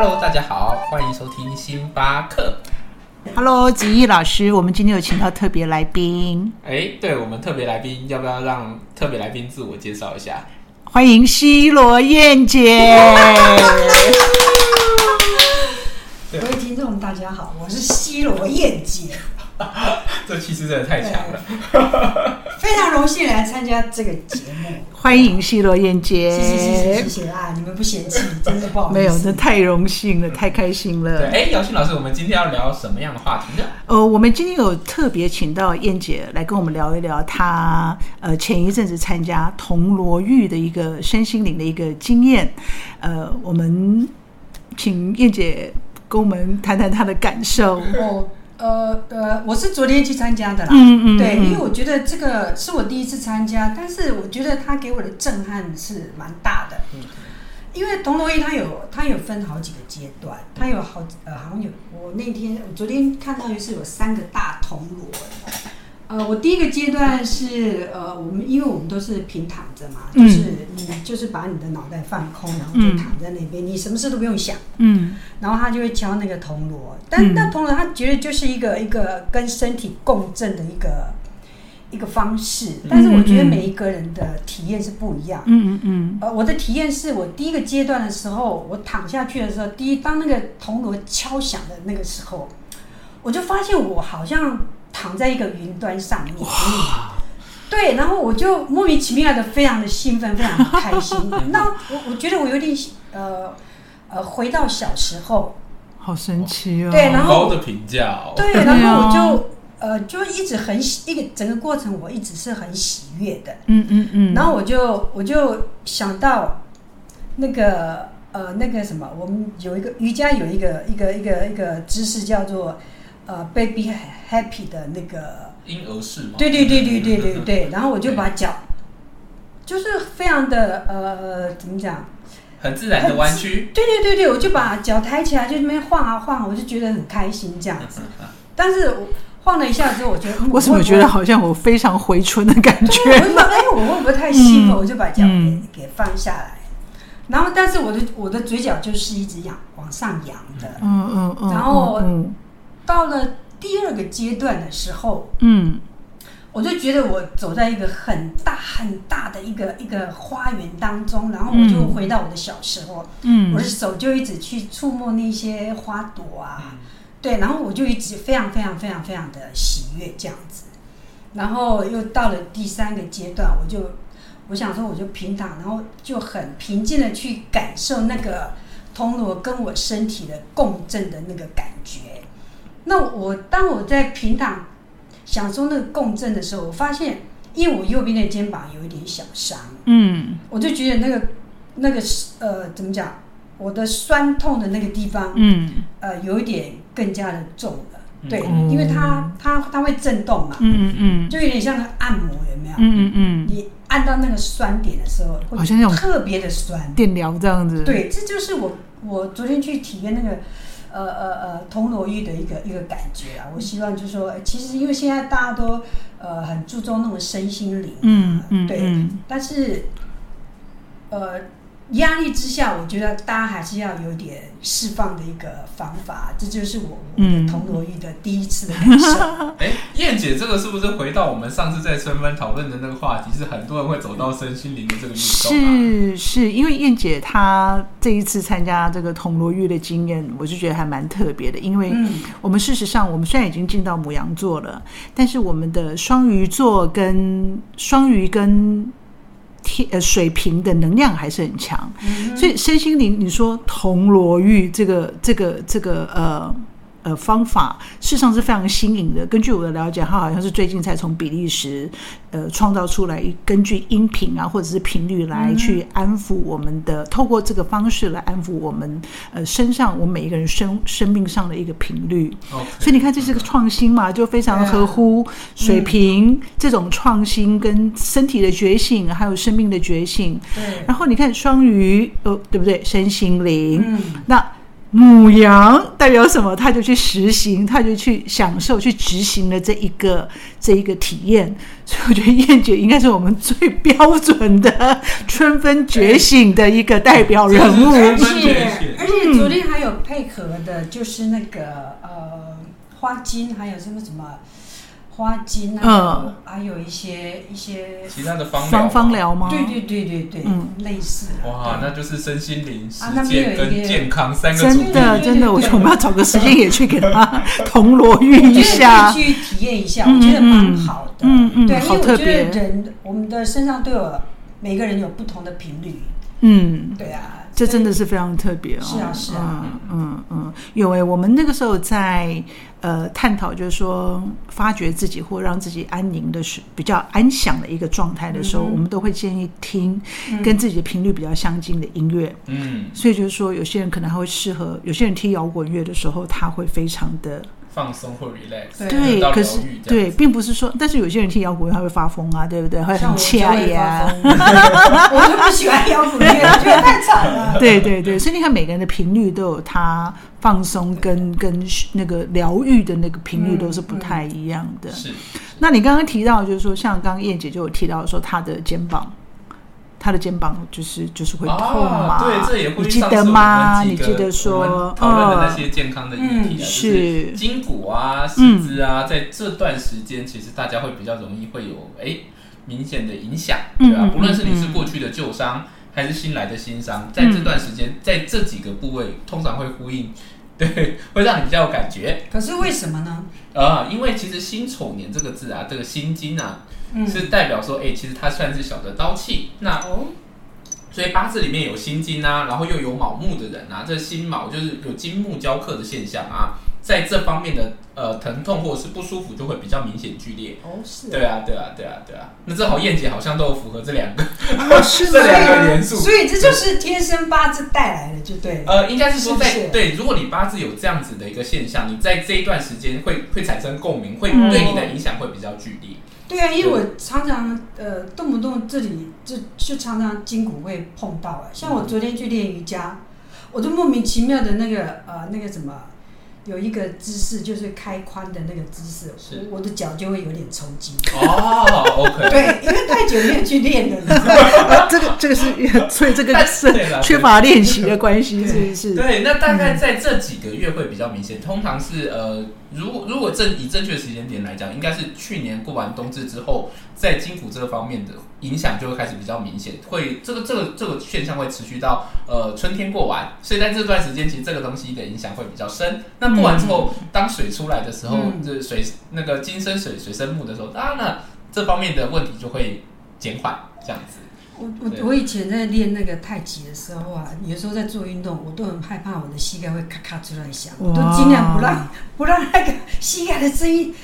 Hello，大家好，欢迎收听星巴克。Hello，子毅老师，我们今天有请到特别来宾，哎，对我们特别来宾，要不要让特别来宾自我介绍一下？欢迎西罗燕姐。各位听众，大家好，我是西罗燕姐，这气势真的太强了。非常荣幸来参加这个节目。欢迎西罗燕姐。谢谢谢谢谢谢啊！你们不嫌弃，真的不好意思。没有，那太荣幸了，太开心对，了。哎，姚欣老师，我们今天要聊什么样的话题呢？呃，我们今天有特别请到燕姐来跟我们聊一聊她呃前一阵子参加铜锣玉的一个身心灵的一个经验。呃，我们请燕姐跟我们谈谈她的感受。我呃呃，我是昨天去参加的啦。嗯嗯对，嗯因为我觉得这个是我第一次参加，但是我觉得它给我的震撼是蛮大的。因为铜锣湾它有它有分好几个阶段，它有好呃好像有我那天我昨天看到就是有三个大铜锣。呃，我第一个阶段是呃，我们因为我们都是平躺着嘛，嗯就是你就是把你的脑袋放空，然后就嗯躺在那边，你什么事都不用想。嗯然后他就会敲那个铜锣，但嗯那铜锣他觉得就是一个一个跟身体共振的一个一个方式，但是我觉得每一个人的体验是不一样。嗯嗯嗯呃，我的体验是我第一个阶段的时候，我躺下去的时候，第一当那个铜锣敲响的那个时候，我就发现我好像躺在一个云端上面。对，然后我就莫名其妙的非常的兴奋，非常的开心。那我我觉得我有点呃呃回到小时候，好神奇哦。对然后高的评价哦。对，然后我啊就呃就一直很喜一个整个过程我一直是很喜悦的。嗯嗯嗯。然后我就我就想到那个呃那个什么，我们有一个瑜伽有一个一个一个一个姿势叫做呃 baby happy 的那个，婴儿式嘛。对对对对对对对，然后我就把脚就是非常的呃怎么讲？很自然的弯曲。对对对对，我就把脚抬起来，就那边晃啊晃，我就觉得很开心这样子。但是我晃了一下之后，我觉得嗯我怎么觉得好像我非常回春的感，觉？我就说，哎，我会不会太兴奋？嗯我就把脚给、嗯给放下来，然后但是我的我的嘴角就是一直仰往上扬的。嗯嗯嗯。然后嗯到了第二个阶段的时候，嗯我就觉得我走在一个很大很大的一个一个花园当中，然后我就嗯回到我的小时候，嗯。我的手就一直去触摸那些花朵啊，嗯对，然后我就一直非常非常非常非常的喜悦这样子，然后又到了第三个阶段，我就我想说我就平躺，然后就很平静的去感受那个铜锣跟我身体的共振的那个感觉。那我当我在平躺享受那个共振的时候，我发现因为我右边的肩膀有一点小伤，嗯我就觉得那个那个呃怎么讲，我的酸痛的那个地方，嗯呃，有一点更加的重了。嗯对，哦因为它它它会震动嘛，嗯嗯就有点像那按摩，有没有？嗯嗯你按到那个酸点的时候，会好像那种特别的酸。电疗这样子。，对，这就是我我昨天去体验那个呃呃呃铜锣玉的一个一个感觉啊。我希望就是说，呃其实因为现在大家都呃很注重那种身心灵，嗯嗯对，嗯但是呃压力之下，我觉得大家还是要有点释放的一个方法，这就是我我嗯的铜锣玉的第一次的感受。哎，燕姐，这个是不是回到我们上次在春分讨论的那个话题？是很多人会走到身心灵的这个运动啊。是是，因为燕姐她这一次参加这个铜锣玉的经验，我就觉得还蛮特别的。因为嗯我们事实上，我们虽然已经进到母羊座了，但是我们的双鱼座跟双鱼跟天呃水平的能量还是很强，嗯所以身心灵，你说铜锣玉这个这个这个呃。呃，方法事实上是非常新颖的。根据我的了解，它好像是最近才从比利时呃创造出来，根据音频啊或者是频率来去安抚我们的，透过这个方式来安抚我们呃身上我们每一个人生生命上的一个频率。所以你看，这是个创新嘛，就非常合乎水平这种创新跟身体的觉醒，还有生命的觉醒。对，然后你看双鱼，呃，对不对？身心灵，嗯那母羊代表什么？他就去实行，他就去享受，去执行了这一个这一个体验。所以我觉得燕姐应该是我们最标准的春分觉醒的一个代表人物。而且而且昨天还有配合的，就是那个呃花金，还有什么什么花精啊，嗯还有一些一些，其他的方疗方方疗吗？对对对对对，嗯类似。哇，那就是身心灵、实啊那边践有一个跟健康三个主真。的真的，我觉得我们要找个时间也去给他铜锣我玉一下去体验一下，嗯我觉得蛮好的。嗯嗯对，因好特为我觉得别人我们的身上都有每个人有不同的频率，嗯，对啊，这真的是非常特别哦。是啊是啊。嗯嗯嗯，有诶，我们那个时候在呃探讨，就是说发掘自己或让自己安宁的是比较安详的一个状态的时候，嗯。我们都会建议听嗯。跟自己的频率比较相近的音乐。嗯，所以就是说，有些人可能还会适合，有些人听摇滚乐的时候，他会非常的放松或 relax，对可是对，并不是说，但是有些人听摇滚乐他会发疯啊，对不对？会很像我就恰会呀 我就不喜欢摇滚乐，我觉得太惨了。对对对，所以你看每个人的频率都有他放松跟跟那个疗愈的那个频率都是不太一样的。是那你刚刚提到，就是说，像刚刚燕姐就有提到说，她的肩膀，她的肩膀就是就是会痛嘛？啊对，这也会你记得吗？你记得说，讨论的那嗯，些健康的议题啊，就是是筋骨啊、四肢啊，在这段时间，其实大家会比较容易会有哎明显的影响，对吧、嗯嗯不论是你是嗯过去的旧伤，还是新来的新伤，在这段时间，在这几个部位，通常会呼应，对，会让你比较有感觉。可是为什么呢？啊，因为其实辛丑年这个字啊，这个辛金啊，嗯，是代表说，哎、其实它算是小的刀气。那哦，所以八字里面有辛金啊，然后又有卯木的人啊，这辛卯就是有金木交克的现象啊，在这方面的呃疼痛或者是不舒服就会比较明显剧烈。哦是，对啊，对啊，对啊，对啊。那正好燕姐好像都有符合这两个，这两？个元素。所以这就是天生八字带来的，就对了。呃，应该是说在对，如果你八字有这样子的一个现象，你在这一段时间会会产生共鸣，会嗯对你的影响会比较剧烈。对啊，因为我常常呃动不动这里就就常常筋骨会碰到啊，像我昨天去练瑜伽，我就莫名其妙的那个呃那个什么。有一个姿势就是开髋的那个姿势，是我我的脚就会有点抽筋。哦，OK，对，因为太久没有去练了，你知道吗？啊 这个这个是，所以这个但是缺乏练习的关系，是对不是？对，那大概在这几个月会比较明显。通常是呃，如果如果正以正确的时间点来讲，应该是去年过完冬至之后，在筋骨这个方面的影响就会开始比较明显，会这个这个这个现象会持续到呃春天过完，所以在这段时间，其实这个东西的影响会比较深。那过完之后，当水出来的时候，嗯这水那个金生水，水生木的时候，当然了，这方面的问题就会减缓，这样子。我我我以前在练那个太极的时候啊，有时候在做运动，我都很害怕我的膝盖会咔咔出来响，我都尽量不让 不让那个膝盖的声音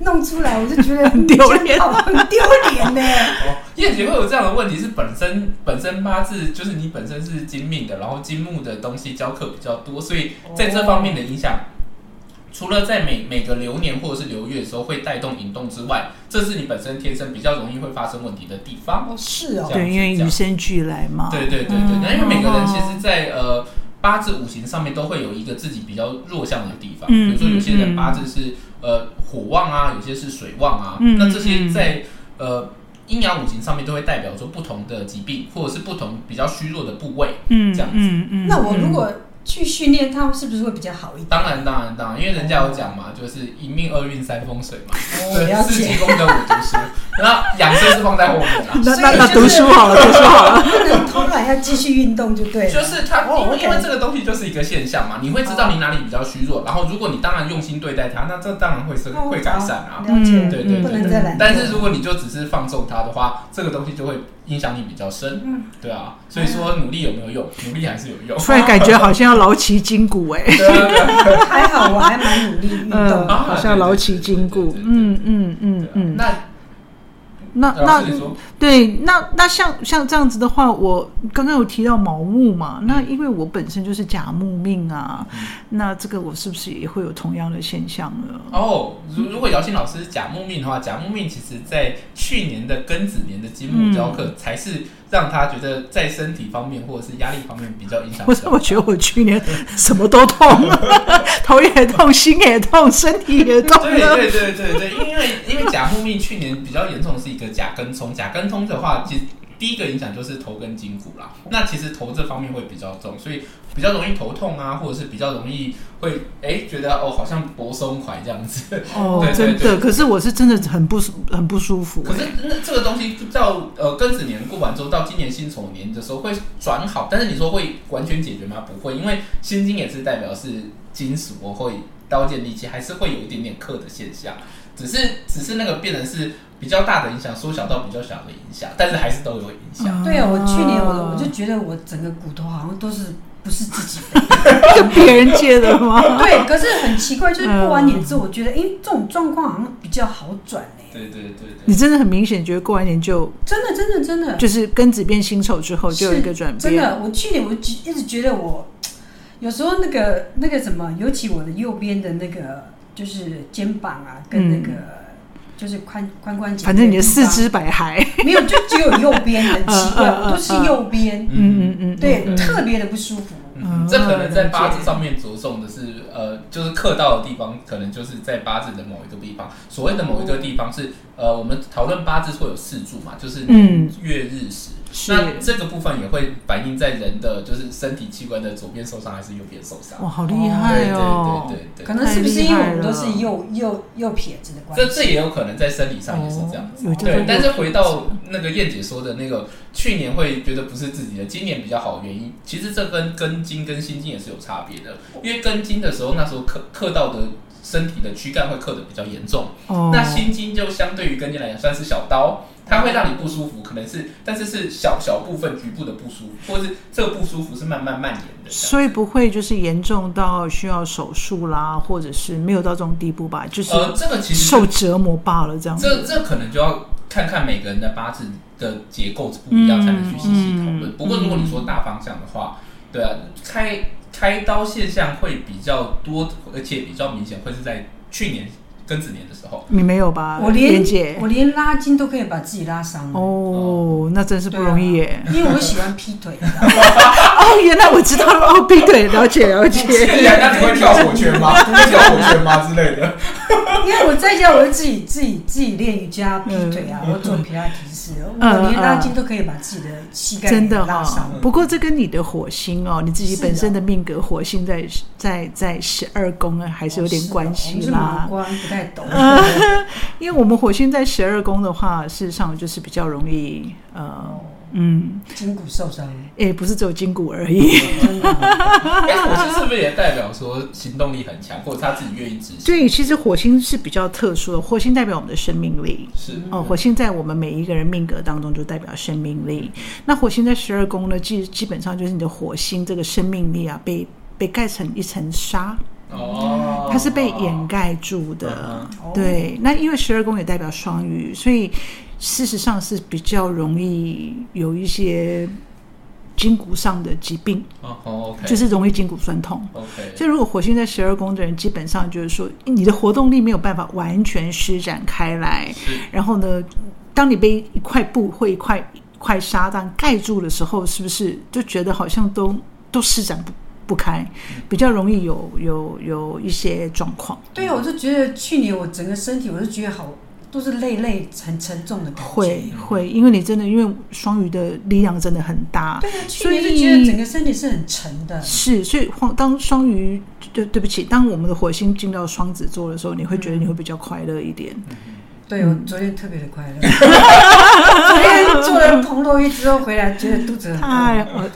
弄出来，我就觉得 很丢脸很丢脸呢。哦，燕姐会有这样的问题，是本身本身八字就是你本身是金命的，然后金木的东西交克比较多，所以在这方面的影响，除了在每每个流年或者是流月的时候会带动引动之外，这是你本身天生比较容易会发生问题的地方。哦，是哦这，样对，因为与生俱来嘛。对对对对，嗯那因为每个人其实在，呃八字五行上面都会有一个自己比较弱项的地方，嗯比如说有些人八字是呃火旺啊，有些是水旺啊，嗯那这些嗯在呃阴阳五行上面都会代表说不同的疾病或者是不同比较虚弱的部位。嗯，这样子嗯嗯。那我如果去训练，它是不是会比较好一点？当然当然当然，因为人家有讲嘛，就是一命二运三风水嘛，哦，对，了四积解。功德五读书，那养生是放在后面 啦。那那那读书好了，读书好了。不能偷懒，要继续运动就对了。就是它，哦因为因为这个东西就是一个现象嘛，你会知道你哪里比较虚弱，然后如果你当然用心对待它，那这当然会是哦会改善啊。好了解，嗯对对对不能再懒惰。但是如果你就只是放纵它的话，这个东西就会影响你比较深，嗯对啊。所以说努力有没有用？努力还是有用。突然感觉好像要劳其筋骨哎，还好，我还蛮努力运动嗯，好像劳其筋骨嗯嗯嗯嗯。那那那对对，那那像像这样子的话，我刚刚有提到毛木嘛，那因为我本身就是甲木命啊，那这个我是不是也会有同样的现象呢？哦，如如果姚欣老师是甲木命的话，甲木命其实在去年的庚子年的金木交克，才是让他觉得在身体方面或者是压力方面比较影响。我怎么觉得我去年什么都痛，头也痛，心也痛，身体也痛对？对对对对，因为因为甲木命去年比较严重的是一个甲根冲，甲根葱的话，其实第一个影响就是头跟筋骨啦。那其实头这方面会比较重，所以比较容易头痛啊，或者是比较容易会哎觉得哦好像脖松垮这样子。哦 对，对真的，可是我是真的很不舒很不舒服、可是那这个东西到呃庚子年过完之后，到今年辛丑年的时候会转好，但是你说会完全解决吗？不会，因为辛金也是代表是金属，我会刀剑利器还是会有一点点克的现象，只是只是那个变成是比较大的影响，缩小到比较小的影响，但是还是都有影响。对啊，我去年我我就觉得我整个骨头好像都是不是自己的。是别人借的吗？对，可是很奇怪，就是过完年之后，我觉得，哎、这种状况好像比较好转哎、对对对对你真的很明显觉得过完年就真的，真的，真的，就是庚子变辛丑之后就有一个转变，真的，我去年我就一直觉得我 有时候那个那个什么，尤其我的右边的那个就是肩膀啊，跟那个、就是髋髋关节，反正你的四肢百骸，没有，就只有右边，很奇怪，我都是右边，嗯嗯嗯，对，嗯特别的不舒服。嗯，这可能在八字上面着重的是，呃，就是克到的地方，可能就是在八字的某一个地方。所谓的某一个地方是，呃，我们讨论八字会有四柱嘛，就是嗯月日时。是那这个部分也会反映在人的就是身体器官的左边受伤还是右边受伤。哇，好厉害哦！对对对对可能是不是因为我们都是右右右撇子的关系？这这也有可能在生理上也是这样子。对，但是回到那个燕姐说的那个，去年会觉得不是自己的，今年比较好的原因，其实这跟根筋跟心经也是有差别的。因为根筋的时候，那时候刻刻到的身体的躯干会刻的比较严重，哦，那心经就相对于根筋来讲算是小刀，它会让你不舒服，可能是，但是是小小部分局部的不舒服，或是这个不舒服是慢慢蔓延的。所以不会就是严重到需要手术啦，或者是没有到这种地步吧？就是呃，这个其实受折磨罢了这样这子。这可能就要看看每个人的八字的结构是不一样，嗯才能去细细讨论。嗯不过如果你说大方向的话，对啊，开开刀现象会比较多，而且比较明显，会是在去年庚子年的时候。你没有吧？我连我连拉筋都可以把自己拉伤。哦，那真是不容易耶。因为我喜欢劈腿，哦，原来我知道了。哦，劈腿，了解了解。那你会跳火圈吗？会跳火圈吗之类的？因为我在家我就自己自己自己练瑜伽、劈腿啊，我做皮拉提示，我连拉筋都可以把自己的膝盖真的哈、拉伤。不过这跟你的火星哦，你自己本身的命格火星在在在十二宫啊，还是有点关系啦太懂。因为我们火星在十二宫的话，事实上就是比较容易呃嗯，筋骨受伤，诶，不是只有筋骨而已。真的。哎，火星是不是也代表说行动力很强，或者他自己愿意执行？对其实火星是比较特殊的，火星代表我们的生命力。是哦，火星在我们每一个人命格当中就代表生命力。那火星在十二宫呢，基基本上就是你的火星这个生命力啊，被被盖成一层纱，哦，它是被掩盖住的。哦对，那因为十二宫也代表双鱼，所以事实上是比较容易有一些筋骨上的疾病，哦哦，OK，就是容易筋骨酸痛。OK，所以，如果火星在十二宫的人，基本上就是说，你的活动力没有办法完全施展开来。然后呢，当你被一块布或一块一块纱这样盖住的时候，是不是就觉得好像都都施展不不开，比较容易有有有一些状况？对啊，我就觉得去年我整个身体，我就觉得好都是累累很沉重的感觉。会会，因为你真的因为双鱼的力量真的很大，对啊，去所以年就觉得整个身体是很沉的。是，所以当当双鱼，对对不起，当我们的火星进到双子座的时候，你会觉得你会比较快乐一点。对，我昨天特别的快乐。昨天做了铜锣鱼之后回来，觉得肚子很太饿，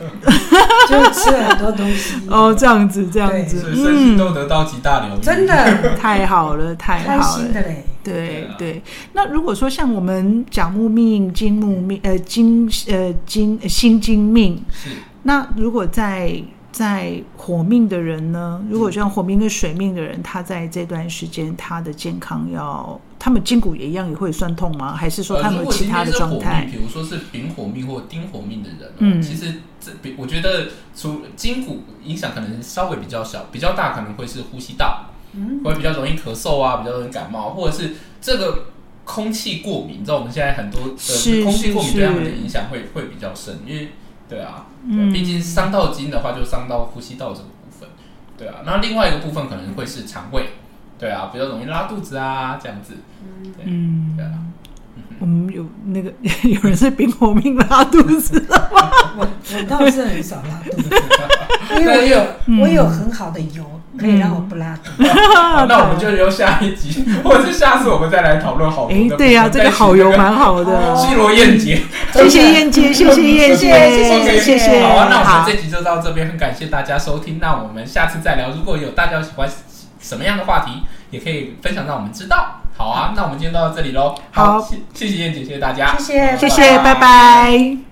就吃了很多东西。哦，这样子，这样子所，以身心都得到极大疗愈，真的太好了，太开好了。心的嘞。对对那如果说像我们甲木命、金木命、呃金呃金呃辛金命，是那如果在在火命的人呢，如果像火命跟水命的人，他在这段时间他的健康要，他们筋骨也一样也会酸痛吗？还是说呃，他们其他的状态命，？比如说是丙火命或丁火命的人、哦，嗯其实这比我觉得除筋骨影响可能稍微比较小，比较大可能会是呼吸道，嗯，会比较容易咳嗽啊，比较容易感冒，或者是这个空气过敏，你知道我们现在很多的空气过敏是对他们的影响会会比较深，因为对啊，毕竟伤到筋的话就伤到呼吸道这个部分，对啊，那另外一个部分可能会是肠胃，对啊，比较容易拉肚子啊这样子，嗯。对啊。我们有那个 有人是冰火命拉肚子，我我倒是很少拉肚子，因为我有嗯我有很好的油可以让我不拉肚子。好，那我们就留下一集，或者是下次我们再来讨论好油。哎对呀、这个好油蛮好的，西罗燕姐，谢谢燕姐，谢谢燕姐，谢谢谢谢，好啊，那我好们这集就到这边，很感谢大家收听，那我们下次再聊。如果有大家喜欢什么样的话题，也可以分享让我们知道。好啊，那我们今天到这里喽。好。谢谢谢燕姐，谢谢大家，谢谢。谢谢，拜拜